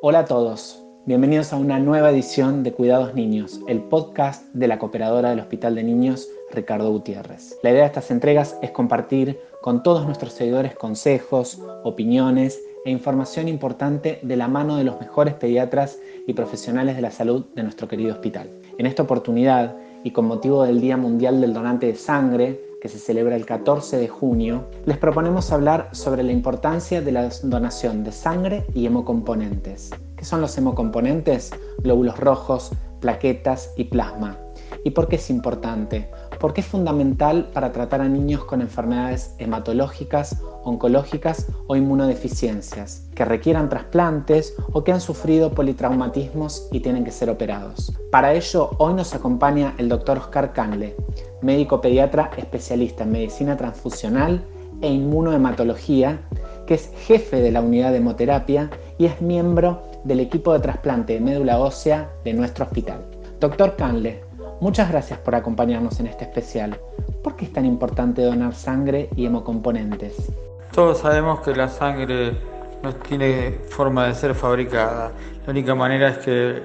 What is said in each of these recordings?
Hola a todos, bienvenidos a una nueva edición de Cuidados Niños, el podcast de la cooperadora del Hospital de Niños Ricardo Gutiérrez. La idea de estas entregas es compartir con todos nuestros seguidores consejos, opiniones e información importante de la mano de los mejores pediatras y profesionales de la salud de nuestro querido hospital. En esta oportunidad, y con motivo del Día Mundial del Donante de Sangre, que se celebra el 14 de junio, les proponemos hablar sobre la importancia de la donación de sangre y hemocomponentes. ¿Qué son los hemocomponentes? Glóbulos rojos, plaquetas y plasma. ¿Y por qué es importante? Porque es fundamental para tratar a niños con enfermedades hematológicas, oncológicas o inmunodeficiencias, que requieran trasplantes o que han sufrido politraumatismos y tienen que ser operados. Para ello, hoy nos acompaña el doctor Oscar Canle, médico pediatra especialista en medicina transfusional e inmunohematología, que es jefe de la unidad de hemoterapia y es miembro del equipo de trasplante de médula ósea de nuestro hospital. Doctor Canle, muchas gracias por acompañarnos en este especial. ¿Por qué es tan importante donar sangre y hemocomponentes? Todos sabemos que la sangre no tiene forma de ser fabricada. La única manera es que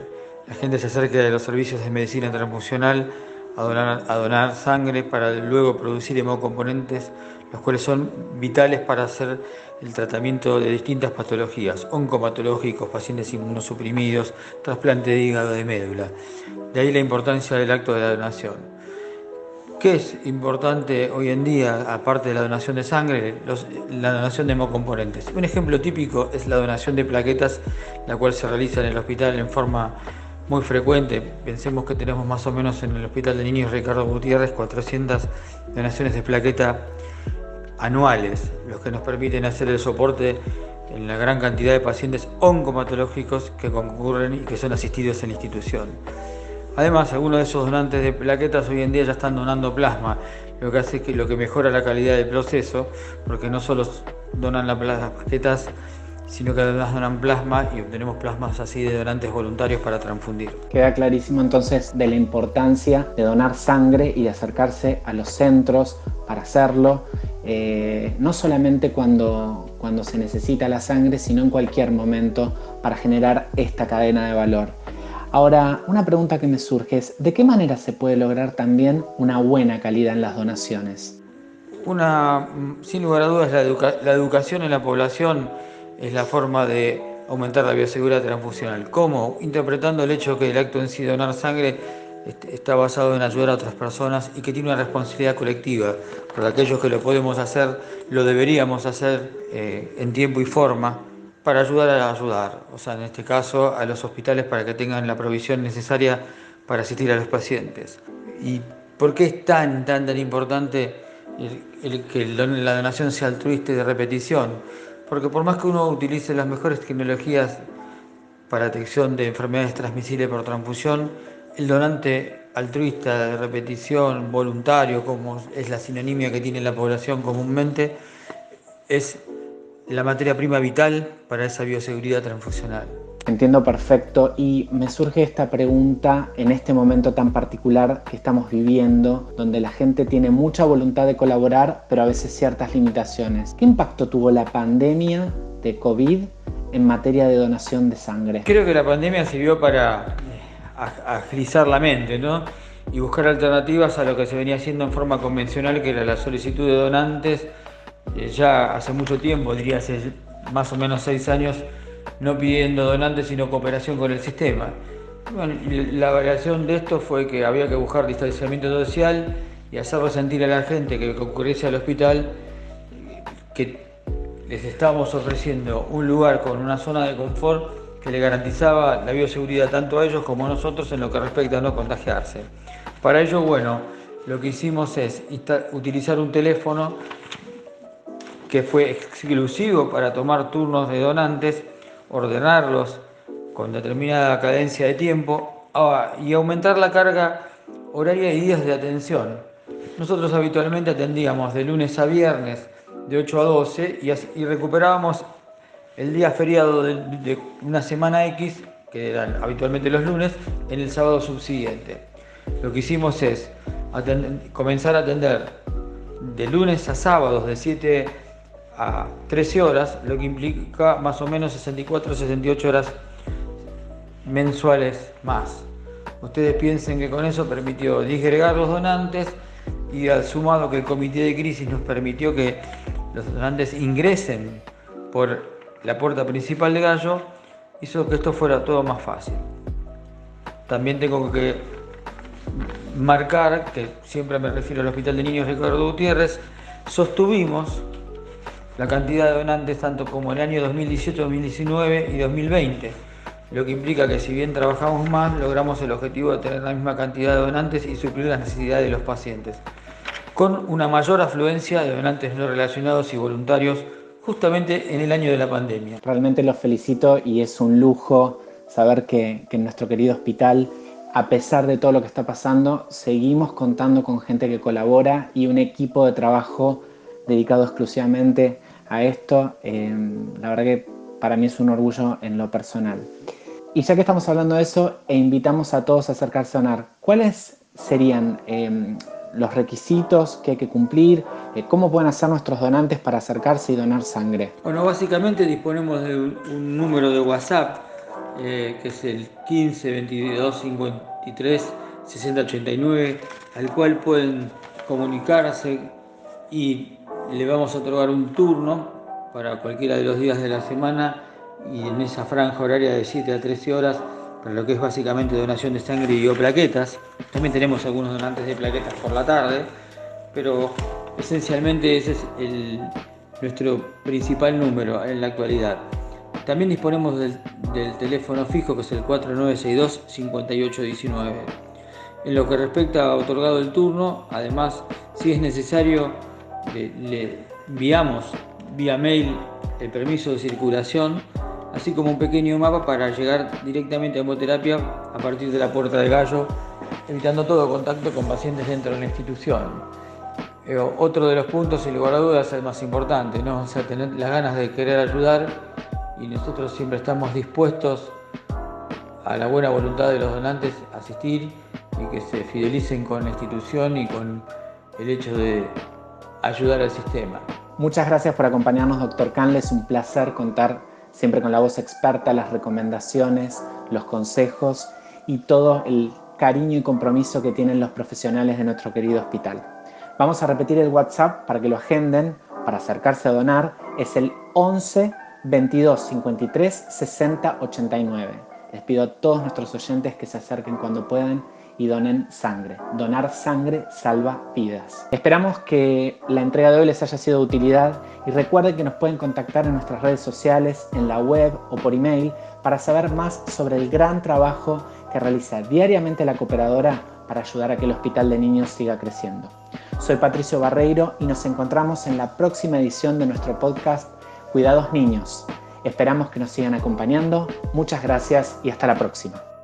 la gente se acerque a los servicios de medicina transfusional a donar, sangre para luego producir hemocomponentes, los cuales son vitales para hacer el tratamiento de distintas patologías, oncomatológicos, pacientes inmunosuprimidos, trasplante de hígado de médula. De ahí la importancia del acto de la donación. ¿Qué es importante hoy en día, aparte de la donación de sangre? la donación de hemocomponentes. Un ejemplo típico es la donación de plaquetas, la cual se realiza en el hospital en forma muy frecuente. Pensemos que tenemos más o menos en el Hospital de Niños Ricardo Gutiérrez 400 donaciones de plaqueta anuales, los que nos permiten hacer el soporte en la gran cantidad de pacientes oncomatológicos que concurren y que son asistidos en la institución. Además, algunos de esos donantes de plaquetas hoy en día ya están donando plasma, lo que hace que lo que mejora la calidad del proceso, porque no solo donan las plaquetas sino que además donan plasma y obtenemos plasmas así de donantes voluntarios para transfundir. Queda clarísimo entonces de la importancia de donar sangre y de acercarse a los centros para hacerlo, eh, no solamente cuando, cuando se necesita la sangre, sino en cualquier momento para generar esta cadena de valor. Ahora, una pregunta que me surge es, ¿de qué manera se puede lograr también una buena calidad en las donaciones? Una, sin lugar a dudas, la, educación en la población es la forma de aumentar la bioseguridad transfusional. ¿Cómo? Interpretando el hecho que el acto en sí de donar sangre está basado en ayudar a otras personas y que tiene una responsabilidad colectiva. Por aquellos que lo podemos hacer, lo deberíamos hacer eh, en tiempo y forma para ayudar a ayudar. O sea, en este caso, a los hospitales para que tengan la provisión necesaria para asistir a los pacientes. ¿Y por qué es tan, tan, tan importante el, que la donación sea altruista y de repetición? Porque por más que uno utilice las mejores tecnologías para detección de enfermedades transmisibles por transfusión, el donante altruista de repetición, voluntario, como es la sinonimia que tiene la población comúnmente, es la materia prima vital para esa bioseguridad transfusional. Entiendo perfecto y me surge esta pregunta en este momento tan particular que estamos viviendo, donde la gente tiene mucha voluntad de colaborar, pero a veces ciertas limitaciones. ¿Qué impacto tuvo la pandemia de COVID en materia de donación de sangre? Creo que la pandemia sirvió para eh, agilizar la mente, ¿no? Y buscar alternativas a lo que se venía haciendo en forma convencional, que era la solicitud de donantes. Eh, ya hace mucho tiempo, diría hace más o menos seis años, no pidiendo donantes, sino cooperación con el sistema. Bueno, la variación de esto fue que había que buscar distanciamiento social y hacerlo sentir a la gente que concurriese al hospital que les estábamos ofreciendo un lugar con una zona de confort que le garantizaba la bioseguridad tanto a ellos como a nosotros en lo que respecta a no contagiarse. Para ello, bueno, lo que hicimos es utilizar un teléfono que fue exclusivo para tomar turnos de donantes ordenarlos con determinada cadencia de tiempo ah, y aumentar la carga horaria y días de atención. Nosotros habitualmente atendíamos de lunes a viernes de 8 a 12 y, recuperábamos el día feriado de, una semana X, que eran habitualmente los lunes, en el sábado subsiguiente. Lo que hicimos es comenzar a atender de lunes a sábados de 7 a 13 horas, lo que implica más o menos 64 68 horas mensuales más. Ustedes piensen que con eso permitió disgregar los donantes y al sumado que el comité de crisis nos permitió que los donantes ingresen por la puerta principal de Gallo, hizo que esto fuera todo más fácil. También tengo que marcar, que siempre me refiero al Hospital de Niños Ricardo Gutiérrez, sostuvimos la cantidad de donantes tanto como el año 2018, 2019 y 2020, lo que implica que si bien trabajamos más, logramos el objetivo de tener la misma cantidad de donantes y suplir las necesidades de los pacientes, con una mayor afluencia de donantes no relacionados y voluntarios justamente en el año de la pandemia. Realmente los felicito y es un lujo saber que, que en nuestro querido hospital a pesar de todo lo que está pasando, seguimos contando con gente que colabora y un equipo de trabajo dedicado exclusivamente a esto. Eh, la verdad que para mí es un orgullo en lo personal. Y ya que estamos hablando de eso, e invitamos a todos a acercarse a donar, ¿cuáles serían eh, los requisitos que hay que cumplir? Eh, ¿Cómo pueden hacer nuestros donantes para acercarse y donar sangre? Bueno, básicamente disponemos de un número de WhatsApp eh, que es el 15 22 53 60 89, al cual pueden comunicarse y le vamos a otorgar un turno para cualquiera de los días de la semana y en esa franja horaria de 7 a 13 horas para lo que es básicamente donación de sangre y o plaquetas. También tenemos algunos donantes de plaquetas por la tarde, pero esencialmente ese es nuestro principal número en la actualidad. También disponemos del, teléfono fijo que es el 4962-5819. En lo que respecta a otorgado el turno, además, si es necesario, le, enviamos vía mail el permiso de circulación, así como un pequeño mapa para llegar directamente a hemoterapia a partir de la puerta de gallo, evitando todo contacto con pacientes dentro de la institución. Eh, otro de los puntos, sin lugar a dudas, es el más importante, ¿no? O sea, tener las ganas de querer ayudar y nosotros siempre estamos dispuestos a la buena voluntad de los donantes asistir y que se fidelicen con la institución y con el hecho de ayudar al sistema. Muchas gracias por acompañarnos, doctor Canle. Es un placer contar siempre con la voz experta, las recomendaciones, los consejos y todo el cariño y compromiso que tienen los profesionales de nuestro querido hospital. Vamos a repetir el WhatsApp para que lo agenden, para acercarse a donar. Es el 11 22 53 60 89. Les pido a todos nuestros oyentes que se acerquen cuando puedan y donen sangre. Donar sangre salva vidas. Esperamos que la entrega de hoy les haya sido de utilidad y recuerden que nos pueden contactar en nuestras redes sociales, en la web o por email para saber más sobre el gran trabajo que realiza diariamente la cooperadora para ayudar a que el Hospital de Niños siga creciendo. Soy Patricio Barreiro y nos encontramos en la próxima edición de nuestro podcast Cuidados niños. Esperamos que nos sigan acompañando. Muchas gracias y hasta la próxima.